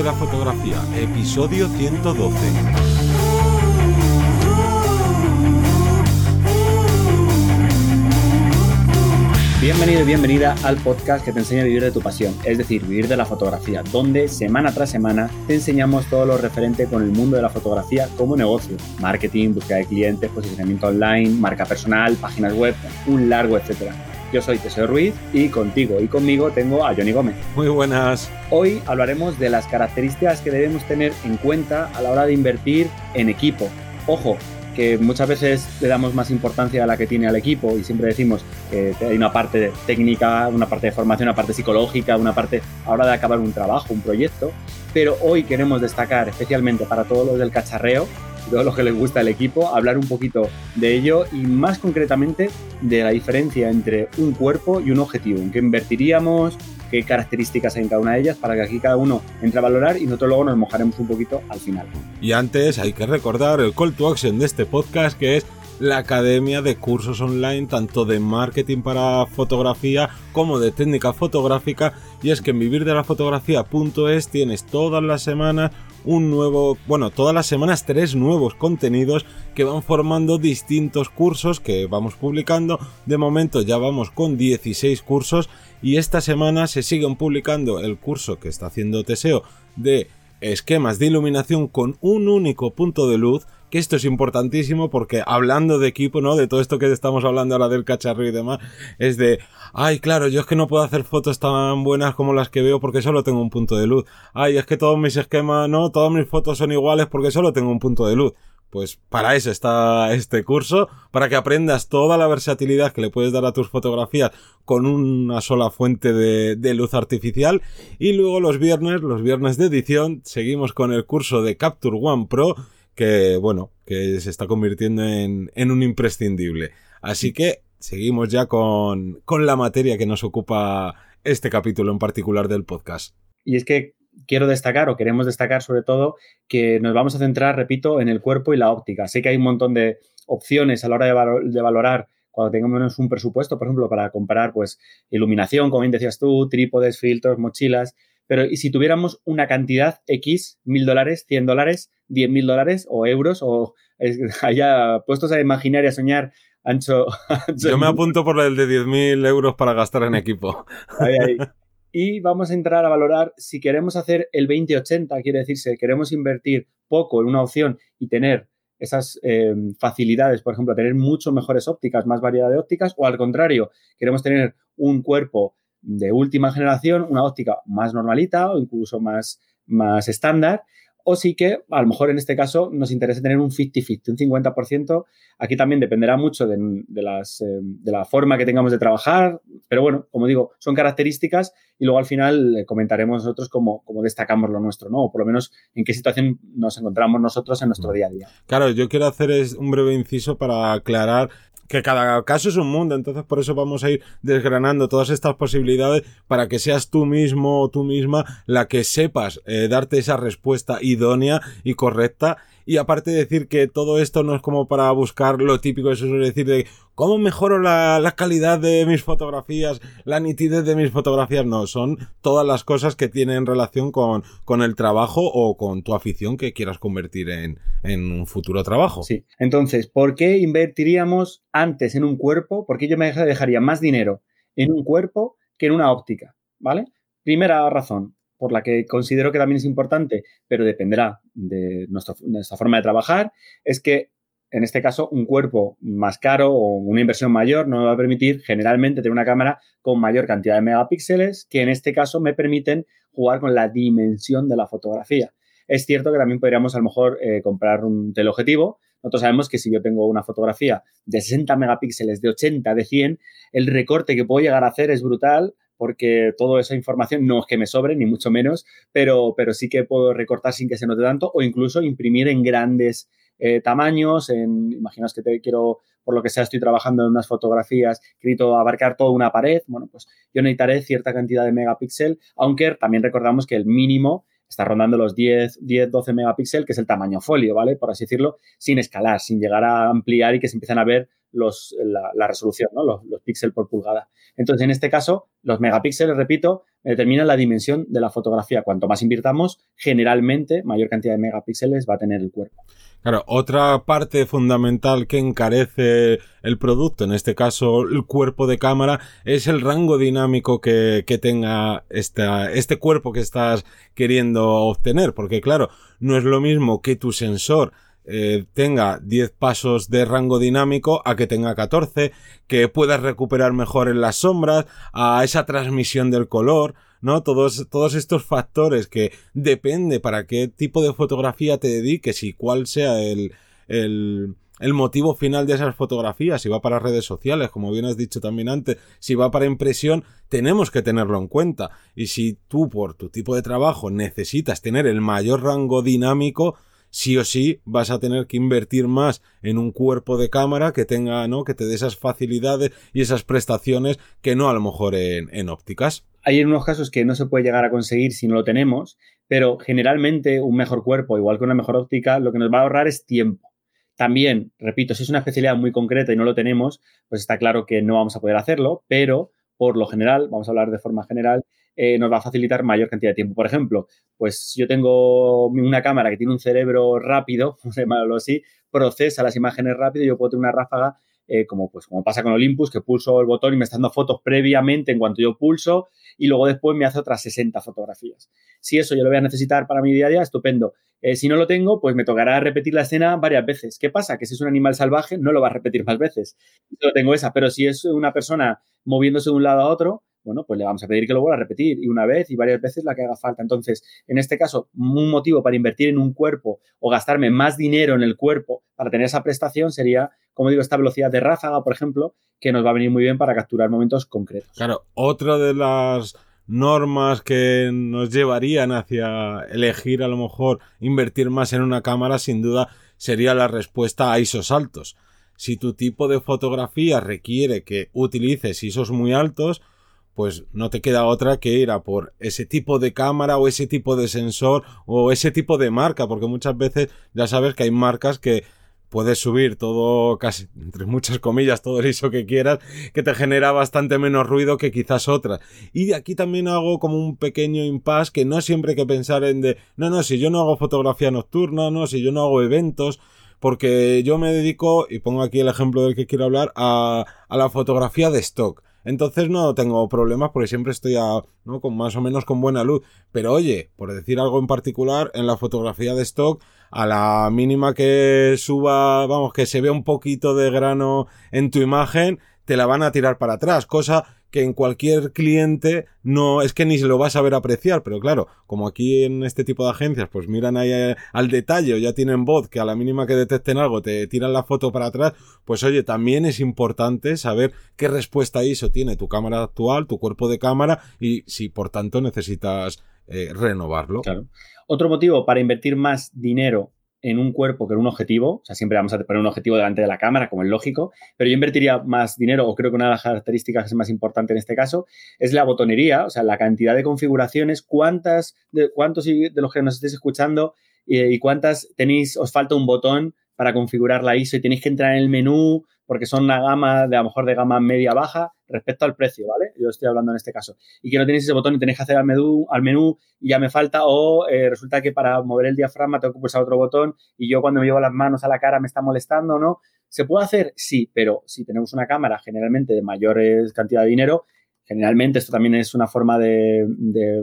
de la Fotografía, episodio 112. Bienvenido y bienvenida al podcast que te enseña a vivir de tu pasión, es decir, vivir de la fotografía, donde semana tras semana te enseñamos todo lo referente con el mundo de la fotografía como negocio, marketing, búsqueda de clientes, posicionamiento online, marca personal, páginas web, un largo etcétera. Yo soy Teseo Ruiz y contigo y conmigo tengo a Johnny Gómez. Muy buenas. Hoy hablaremos de las características que debemos tener en cuenta a la hora de invertir en equipo. Ojo, que muchas veces le damos más importancia a la que tiene al equipo y siempre decimos que hay una parte técnica, una parte de formación, una parte psicológica, una parte ahora de acabar un trabajo, un proyecto, pero hoy queremos destacar especialmente para todos los del cacharreo, todos los que les gusta el equipo, hablar un poquito de ello y más concretamente de la diferencia entre un cuerpo y un objetivo, en qué invertiríamos, qué características hay en cada una de ellas para que aquí cada uno entre a valorar y nosotros luego nos mojaremos un poquito al final. Y antes hay que recordar el call to action de este podcast que es la academia de cursos online tanto de marketing para fotografía como de técnica fotográfica y es que en vivirdelafotografía.es tienes todas las semanas un nuevo, bueno, todas las semanas tres nuevos contenidos que van formando distintos cursos que vamos publicando. De momento ya vamos con 16 cursos y esta semana se siguen publicando el curso que está haciendo Teseo de esquemas de iluminación con un único punto de luz que esto es importantísimo porque hablando de equipo, ¿no? De todo esto que estamos hablando ahora del cacharro y demás, es de, ay, claro, yo es que no puedo hacer fotos tan buenas como las que veo porque solo tengo un punto de luz. Ay, es que todos mis esquemas, no, todas mis fotos son iguales porque solo tengo un punto de luz. Pues para eso está este curso, para que aprendas toda la versatilidad que le puedes dar a tus fotografías con una sola fuente de, de, luz artificial. Y luego los viernes, los viernes de edición, seguimos con el curso de Capture One Pro que, bueno, que se está convirtiendo en, en un imprescindible. Así que seguimos ya con, con la materia que nos ocupa este capítulo en particular del podcast. Y es que quiero destacar o queremos destacar sobre todo que nos vamos a centrar, repito, en el cuerpo y la óptica. Sé que hay un montón de opciones a la hora de, valor, de valorar cuando tengamos un presupuesto, por ejemplo, para comprar pues iluminación, como bien decías tú, trípodes, filtros, mochilas, pero ¿y si tuviéramos una cantidad X, mil dólares, cien dólares, diez mil dólares o euros o allá puestos a imaginar y a soñar ancho, Yo me apunto por el de diez mil euros para gastar en equipo. Ahí, ahí. Y vamos a entrar a valorar si queremos hacer el 20-80, quiere decirse, queremos invertir poco en una opción y tener esas eh, facilidades, por ejemplo, tener mucho mejores ópticas, más variedad de ópticas, o al contrario, queremos tener un cuerpo de última generación, una óptica más normalita o incluso más, más estándar, o sí que a lo mejor en este caso nos interesa tener un 50-50, un 50%. Aquí también dependerá mucho de, de, las, eh, de, la forma que tengamos de trabajar, pero bueno, como digo, son características y luego al final comentaremos nosotros cómo, cómo destacamos lo nuestro, ¿no? O por lo menos en qué situación nos encontramos nosotros en nuestro día a día. Claro, yo quiero hacer un breve inciso para aclarar que cada caso es un mundo, entonces por eso vamos a ir desgranando todas estas posibilidades para que seas tú mismo o tú misma la que sepas eh, darte esa respuesta idónea y correcta. Y aparte decir que todo esto no es como para buscar lo típico, eso es decir, de cómo mejoro la, calidad de mis fotografías, la nitidez de mis fotografías, no, son todas las cosas que tienen relación con, con el trabajo o con tu afición que quieras convertir en, en un futuro trabajo. Sí, entonces, ¿por qué invertiríamos antes en un cuerpo? ¿Por qué yo me dejaría más dinero en un cuerpo que en una óptica? ¿Vale? Primera razón, por la que considero que también es importante, pero dependerá de nuestra forma de trabajar, es que en este caso un cuerpo más caro o una inversión mayor no me va a permitir generalmente tener una cámara con mayor cantidad de megapíxeles que en este caso me permiten jugar con la dimensión de la fotografía. Es cierto que también podríamos a lo mejor eh, comprar un teleobjetivo. Nosotros sabemos que si yo tengo una fotografía de 60 megapíxeles, de 80, de 100, el recorte que puedo llegar a hacer es brutal porque toda esa información no es que me sobre, ni mucho menos, pero, pero sí que puedo recortar sin que se note tanto o incluso imprimir en grandes eh, tamaños. En, imaginaos que te quiero, por lo que sea, estoy trabajando en unas fotografías, querido abarcar toda una pared. Bueno, pues yo necesitaré cierta cantidad de megapíxel, aunque también recordamos que el mínimo está rondando los 10, 10, 12 megapíxeles, que es el tamaño folio, ¿vale? Por así decirlo, sin escalar, sin llegar a ampliar y que se empiecen a ver los, la, la resolución, ¿no? Los, los píxeles por pulgada. Entonces, en este caso, los megapíxeles, repito, determina la dimensión de la fotografía. Cuanto más invirtamos, generalmente mayor cantidad de megapíxeles va a tener el cuerpo. Claro, otra parte fundamental que encarece el producto, en este caso el cuerpo de cámara, es el rango dinámico que, que tenga esta, este cuerpo que estás queriendo obtener. Porque claro, no es lo mismo que tu sensor eh, tenga 10 pasos de rango dinámico a que tenga 14, que puedas recuperar mejor en las sombras, a esa transmisión del color, ¿no? Todos, todos estos factores que depende para qué tipo de fotografía te dediques y cuál sea el, el, el motivo final de esas fotografías, si va para redes sociales, como bien has dicho también antes, si va para impresión, tenemos que tenerlo en cuenta. Y si tú por tu tipo de trabajo necesitas tener el mayor rango dinámico, sí o sí vas a tener que invertir más en un cuerpo de cámara que tenga, ¿no? Que te dé esas facilidades y esas prestaciones que no a lo mejor en, ópticas. Hay unos casos que no se puede llegar a conseguir si no lo tenemos, pero generalmente un mejor cuerpo, igual que una mejor óptica, lo que nos va a ahorrar es tiempo. También, repito, si es una especialidad muy concreta y no lo tenemos, pues está claro que no vamos a poder hacerlo, pero por lo general, vamos a hablar de forma general, eh, nos va a facilitar mayor cantidad de tiempo. Por ejemplo, pues yo tengo una cámara que tiene un cerebro rápido, llamarlo así, procesa las imágenes rápido yo puedo tener una ráfaga eh, como, pues, como pasa con Olympus, que pulso el botón y me está dando fotos previamente en cuanto yo pulso y luego después me hace otras 60 fotografías. Si eso yo lo voy a necesitar para mi día a día, estupendo. Eh, si no lo tengo, pues me tocará repetir la escena varias veces. ¿Qué pasa? Que si es un animal salvaje, no lo va a repetir más veces. Yo tengo esa, pero si es una persona moviéndose de un lado a otro, bueno, pues le vamos a pedir que lo vuelva a repetir y una vez y varias veces la que haga falta. Entonces, en este caso, un motivo para invertir en un cuerpo o gastarme más dinero en el cuerpo para tener esa prestación sería, como digo, esta velocidad de ráfaga, por ejemplo, que nos va a venir muy bien para capturar momentos concretos. Claro, otra de las normas que nos llevarían hacia elegir a lo mejor invertir más en una cámara, sin duda, sería la respuesta a ISOs altos. Si tu tipo de fotografía requiere que utilices ISOs muy altos, pues no te queda otra que ir a por ese tipo de cámara o ese tipo de sensor o ese tipo de marca, porque muchas veces ya sabes que hay marcas que puedes subir todo, casi, entre muchas comillas, todo el ISO que quieras, que te genera bastante menos ruido que quizás otras. Y aquí también hago como un pequeño impasse que no siempre hay que pensar en de, no, no, si yo no hago fotografía nocturna, no, si yo no hago eventos, porque yo me dedico, y pongo aquí el ejemplo del que quiero hablar, a, a la fotografía de stock. Entonces no tengo problemas porque siempre estoy a, con más o menos con buena luz. Pero oye, por decir algo en particular, en la fotografía de stock, a la mínima que suba, vamos, que se vea un poquito de grano en tu imagen, te la van a tirar para atrás, cosa que en cualquier cliente no es que ni se lo vas a ver apreciar, pero claro, como aquí en este tipo de agencias pues miran ahí eh, al detalle ya tienen voz que a la mínima que detecten algo te tiran la foto para atrás, pues oye, también es importante saber qué respuesta ISO tiene tu cámara actual, tu cuerpo de cámara y si por tanto necesitas eh, renovarlo. Claro. Otro motivo para invertir más dinero en un cuerpo que en un objetivo, o sea, siempre vamos a poner un objetivo delante de la cámara, como es lógico, pero yo invertiría más dinero, o creo que una de las características más importante en este caso, es la botonería, o sea, la cantidad de configuraciones, cuántas, de, cuántos de los que nos estéis escuchando y cuántas tenéis, os falta un botón para configurar la ISO y tenéis que entrar en el menú porque son una gama de a lo mejor de gama media baja respecto al precio, ¿vale? Yo estoy hablando en este caso. Y que no tenéis ese botón y tenéis que hacer al menú, al menú y ya me falta o eh, resulta que para mover el diafragma tengo que pulsar otro botón y yo cuando me llevo las manos a la cara me está molestando, ¿no? ¿Se puede hacer? Sí, pero si tenemos una cámara generalmente de mayores cantidad de dinero, Generalmente esto también es una forma de,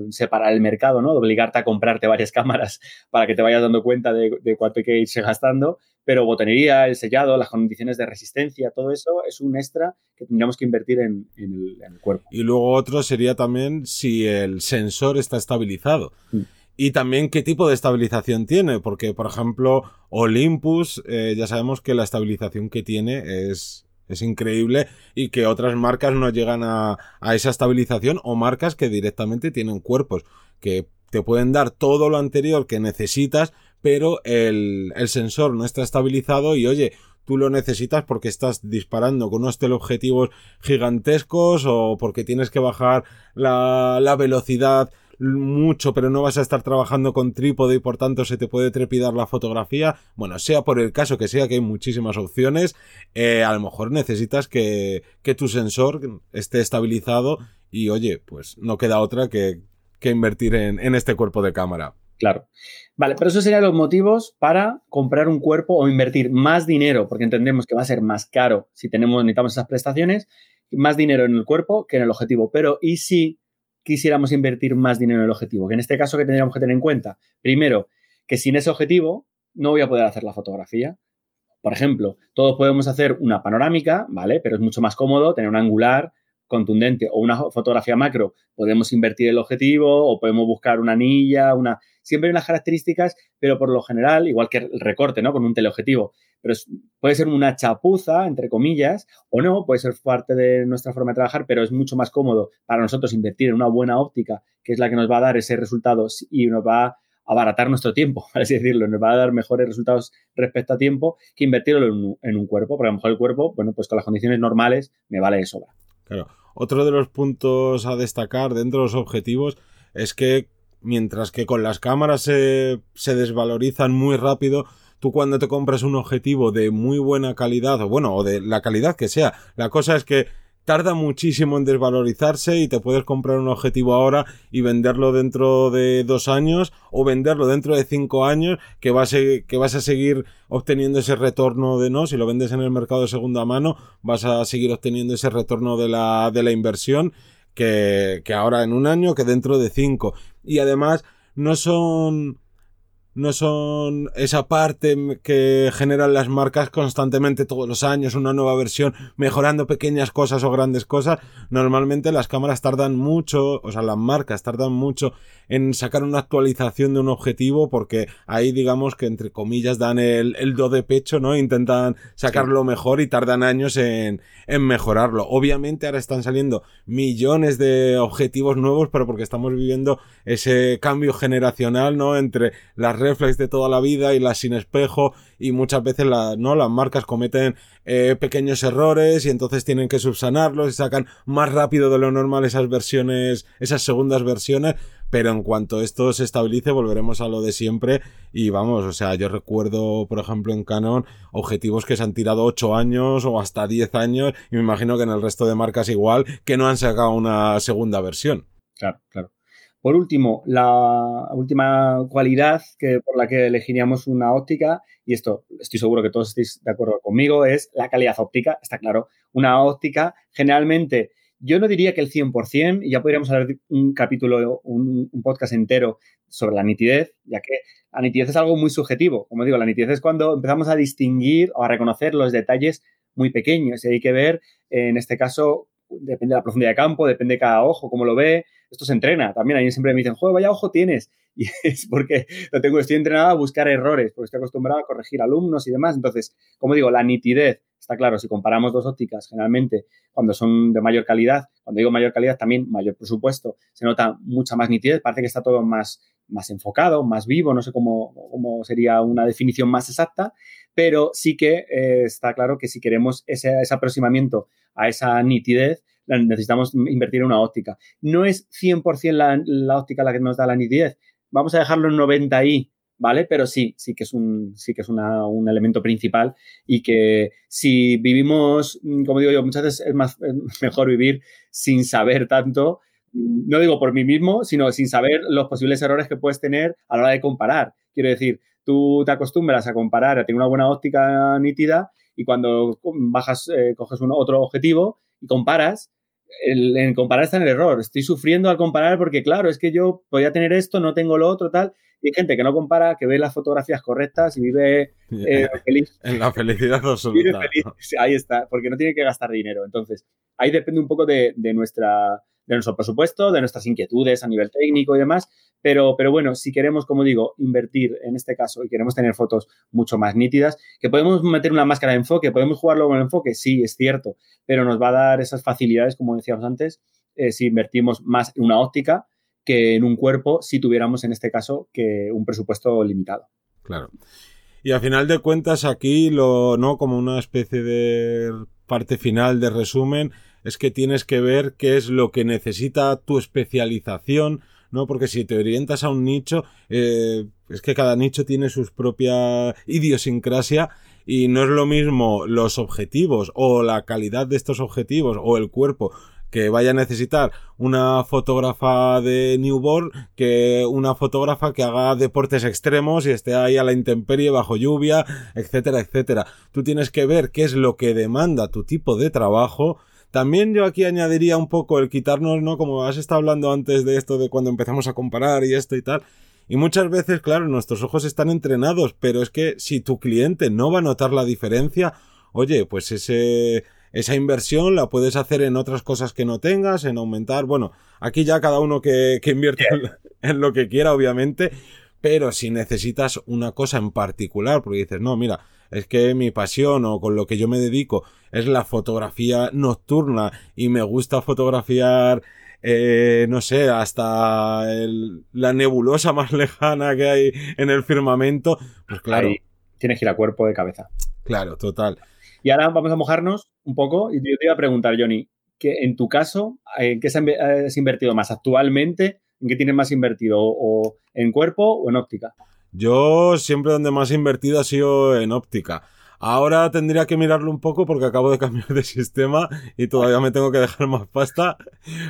separar el mercado, ¿no? De obligarte a comprarte varias cámaras para que te vayas dando cuenta de, cuánto hay que irse gastando. Pero botonería, el sellado, las condiciones de resistencia, todo eso es un extra que tendríamos que invertir en, el, cuerpo. Y luego otro sería también si el sensor está estabilizado. Mm. Y también qué tipo de estabilización tiene, porque por ejemplo Olympus, eh, ya sabemos que la estabilización que tiene es, es increíble y que otras marcas no llegan a, a esa estabilización o marcas que directamente tienen cuerpos que te pueden dar todo lo anterior que necesitas, pero el, el sensor no está estabilizado y oye, tú lo necesitas porque estás disparando con unos teleobjetivos gigantescos o porque tienes que bajar la, la velocidad mucho, pero no vas a estar trabajando con trípode y por tanto se te puede trepidar la fotografía. Bueno, sea por el caso que sea, que hay muchísimas opciones, eh, a lo mejor necesitas que, que tu sensor esté estabilizado y oye, pues no queda otra que, que invertir en, en este cuerpo de cámara. Claro. Vale, pero esos serían los motivos para comprar un cuerpo o invertir más dinero, porque entendemos que va a ser más caro si tenemos, necesitamos esas prestaciones, más dinero en el cuerpo que en el objetivo. Pero, ¿y si quisiéramos invertir más dinero en el objetivo? Que en este caso, que tendríamos que tener en cuenta? Primero, que sin ese objetivo no voy a poder hacer la fotografía. Por ejemplo, todos podemos hacer una panorámica, ¿vale? Pero es mucho más cómodo tener un angular contundente o una fotografía macro, podemos invertir el objetivo o podemos buscar una anilla, una... Siempre hay unas características, pero por lo general, igual que el recorte, ¿no? Con un teleobjetivo, pero puede ser una chapuza, entre comillas, o no, puede ser parte de nuestra forma de trabajar, pero es mucho más cómodo para nosotros invertir en una buena óptica, que es la que nos va a dar ese resultado y nos va a abaratar nuestro tiempo, por así decirlo, nos va a dar mejores resultados respecto a tiempo que invertirlo en un, en un cuerpo, porque a lo mejor el cuerpo, bueno, pues con las condiciones normales me vale de sobra. Claro. Otro de los puntos a destacar dentro de los objetivos es que mientras que con las cámaras se, se desvalorizan muy rápido, tú cuando te compras un objetivo de muy buena calidad, o bueno, o de la calidad que sea, la cosa es que tarda muchísimo en desvalorizarse y te puedes comprar un objetivo ahora y venderlo dentro de dos años o venderlo dentro de cinco años que vas a, que vas a seguir obteniendo ese retorno de no, si lo vendes en el mercado de segunda mano vas a seguir obteniendo ese retorno de la, de la inversión que, que ahora en un año que dentro de cinco. Y además no son no son esa parte que generan las marcas constantemente todos los años, una nueva versión, mejorando pequeñas cosas o grandes cosas. Normalmente las cámaras tardan mucho, o sea, las marcas tardan mucho en sacar una actualización de un objetivo porque ahí digamos que entre comillas dan el, el do de pecho, ¿no? Intentan sacarlo mejor y tardan años en, en mejorarlo. Obviamente ahora están saliendo millones de objetivos nuevos, pero porque estamos viviendo ese cambio generacional, ¿no? Entre las reflex de toda la vida y las sin espejo y muchas veces la, no las marcas cometen eh, pequeños errores y entonces tienen que subsanarlos y sacan más rápido de lo normal esas versiones esas segundas versiones. Pero en cuanto esto se estabilice volveremos a lo de siempre y vamos o sea yo recuerdo por ejemplo en Canon objetivos que se han tirado 8 años o hasta 10 años y me imagino que en el resto de marcas igual que no han sacado una segunda versión. Claro claro por último, la última cualidad que, por la que elegiríamos una óptica, y esto estoy seguro que todos estéis de acuerdo conmigo, es la calidad óptica. Está claro, una óptica generalmente, yo no diría que el 100%, y ya podríamos hablar un capítulo, un, un podcast entero sobre la nitidez, ya que la nitidez es algo muy subjetivo. Como digo, la nitidez es cuando empezamos a distinguir o a reconocer los detalles muy pequeños. Y hay que ver, en este caso, depende de la profundidad de campo, depende de cada ojo, cómo lo ve. Esto se entrena también. A mí siempre me dicen, joder, vaya ojo tienes. Y es porque lo tengo, estoy entrenado a buscar errores, porque estoy acostumbrado a corregir alumnos y demás. Entonces, como digo, la nitidez, está claro, si comparamos dos ópticas, generalmente cuando son de mayor calidad, cuando digo mayor calidad, también mayor presupuesto, se nota mucha más nitidez, parece que está todo más, más enfocado, más vivo, no sé cómo, cómo sería una definición más exacta, pero sí que eh, está claro que si queremos ese, ese aproximamiento a esa nitidez, necesitamos invertir en una óptica. No es 100% la, la óptica la que nos da la nitidez. Vamos a dejarlo en 90i, ¿vale? Pero sí, sí que es un, sí que es un elemento principal y que si vivimos, como digo yo, muchas veces es, más, es mejor vivir sin saber tanto, no digo por mí mismo, sino sin saber los posibles errores que puedes tener a la hora de comparar. Quiero decir, tú te acostumbras a comparar, a tener una buena óptica nítida y cuando bajas, eh, coges un, otro objetivo y comparas, el, en comparar está en el error. Estoy sufriendo al comparar porque, claro, es que yo podía tener esto, no tengo lo otro, tal. Y hay gente que no compara, que ve las fotografías correctas y vive eh, feliz. En la felicidad absoluta. Feliz. Ahí está, porque no tiene que gastar dinero. Entonces, ahí depende un poco de, de nuestra de nuestro presupuesto, de nuestras inquietudes a nivel técnico y demás. Pero, pero bueno, si queremos, como digo, invertir en este caso y queremos tener fotos mucho más nítidas, que podemos meter una máscara de enfoque, podemos jugarlo con el enfoque, sí, es cierto, pero nos va a dar esas facilidades, como decíamos antes, eh, si invertimos más en una óptica que en un cuerpo, si tuviéramos en este caso que un presupuesto limitado. Claro. Y a final de cuentas, aquí lo, ¿no? Como una especie de parte final de resumen, es que tienes que ver qué es lo que necesita tu especialización, ¿no? Porque si te orientas a un nicho, eh, es que cada nicho tiene su propia idiosincrasia y no es lo mismo los objetivos o la calidad de estos objetivos o el cuerpo que vaya a necesitar una fotógrafa de newborn que una fotógrafa que haga deportes extremos y esté ahí a la intemperie bajo lluvia, etcétera, etcétera. Tú tienes que ver qué es lo que demanda tu tipo de trabajo. También yo aquí añadiría un poco el quitarnos, ¿no? Como has estado hablando antes de esto de cuando empezamos a comparar y esto y tal. Y muchas veces, claro, nuestros ojos están entrenados, pero es que si tu cliente no va a notar la diferencia, oye, pues ese, esa inversión la puedes hacer en otras cosas que no tengas, en aumentar, bueno, aquí ya cada uno que, que invierta en lo que quiera, obviamente, pero si necesitas una cosa en particular, porque dices, no, mira, es que mi pasión o con lo que yo me dedico es la fotografía nocturna y me gusta fotografiar eh, no sé, hasta la nebulosa más lejana que hay en el firmamento, pues claro. tienes que ir a cuerpo de cabeza. Claro, total. Y ahora vamos a mojarnos un poco y yo te iba a preguntar, Johnny, que en tu caso, ¿en qué has invertido más actualmente? ¿En qué tienes más invertido? ¿O en cuerpo o en óptica? Yo siempre donde más he invertido ha sido en óptica. Ahora tendría que mirarlo un poco porque acabo de cambiar de sistema y todavía me tengo que dejar más pasta.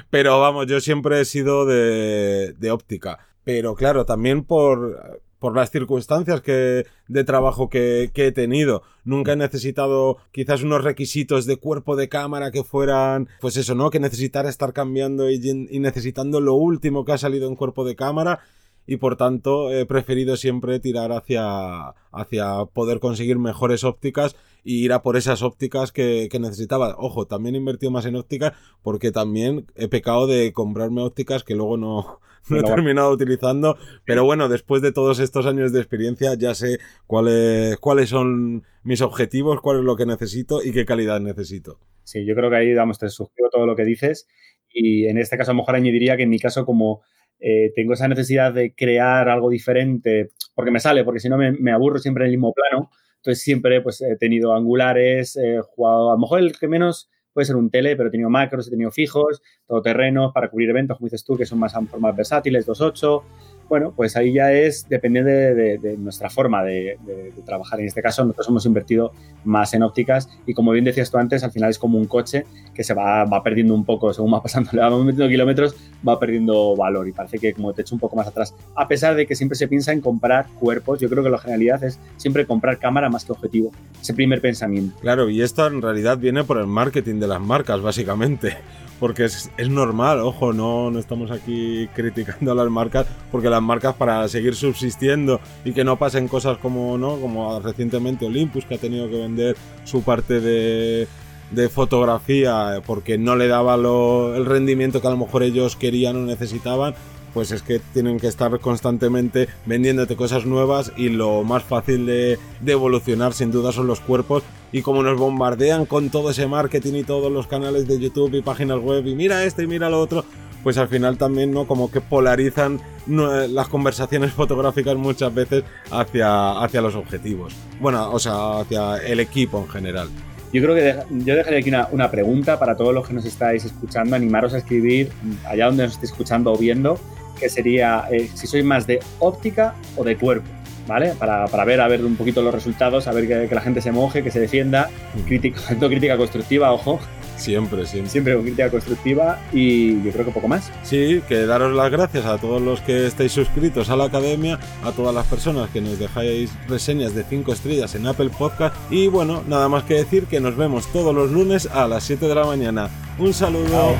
Pero vamos, yo siempre he sido de, de óptica. Pero claro, también por, por las circunstancias que, de trabajo que, he tenido. Nunca he necesitado quizás unos requisitos de cuerpo de cámara que fueran, pues eso, ¿no? Que necesitara estar cambiando y necesitando lo último que ha salido en cuerpo de cámara y por tanto he preferido siempre tirar hacia, hacia poder conseguir mejores ópticas y ir a por esas ópticas que, que necesitaba. Ojo, también he invertido más en ópticas porque también he pecado de comprarme ópticas que luego no, no he terminado utilizando. Pero bueno, después de todos estos años de experiencia ya sé cuáles, cuáles son mis objetivos, cuál es lo que necesito y qué calidad necesito. Sí, yo creo que ahí, damos te suscribo todo lo que dices. Y en este caso, a lo mejor añadiría que en mi caso, como eh, tengo esa necesidad de crear algo diferente, porque me sale, porque si no me, aburro siempre en el mismo plano. Entonces siempre pues, he tenido angulares, he jugado, a lo mejor el que menos puede ser un tele, pero he tenido macros, he tenido fijos, todoterrenos para cubrir eventos, como dices tú, que son más, más versátiles, 2.8, bueno, pues ahí ya es, depende de, nuestra forma de, trabajar. En este caso, nosotros hemos invertido más en ópticas y como bien decías tú antes, al final es como un coche que se va, va perdiendo un poco, según va pasando, le vamos metiendo kilómetros, va perdiendo valor y parece que como te echo un poco más atrás. A pesar de que siempre se piensa en comprar cuerpos, yo creo que la generalidad es siempre comprar cámara más que objetivo. Ese primer pensamiento. Claro, y esto en realidad viene por el marketing de las marcas, básicamente porque es, es, normal, ojo, no, no estamos aquí criticando a las marcas, porque las marcas para seguir subsistiendo y que no pasen cosas como, ¿no? como recientemente Olympus, que ha tenido que vender su parte de, de fotografía porque no le daba lo, el rendimiento que a lo mejor ellos querían o necesitaban, pues es que tienen que estar constantemente vendiéndote cosas nuevas y lo más fácil de, de evolucionar sin duda son los cuerpos y como nos bombardean con todo ese marketing y todos los canales de YouTube y páginas web y mira esto y mira lo otro, pues al final también no como que polarizan las conversaciones fotográficas muchas veces hacia, hacia los objetivos. Bueno, o sea, hacia el equipo en general. Yo creo que yo dejaría aquí una, una, pregunta para todos los que nos estáis escuchando, animaros a escribir allá donde nos estéis escuchando o viendo, que sería eh, si sois más de óptica o de cuerpo. ¿vale? Para, para, ver, a ver un poquito los resultados, a ver que, que la gente se moje, que se defienda. Mm. Crítica, crítica constructiva, ojo. Siempre, siempre. Siempre con crítica constructiva y yo creo que poco más. Sí, que daros las gracias a todos los que estáis suscritos a la academia, a todas las personas que nos dejáis reseñas de 5 estrellas en Apple Podcast y bueno, nada más que decir que nos vemos todos los lunes a las 7 de la mañana. Un saludo.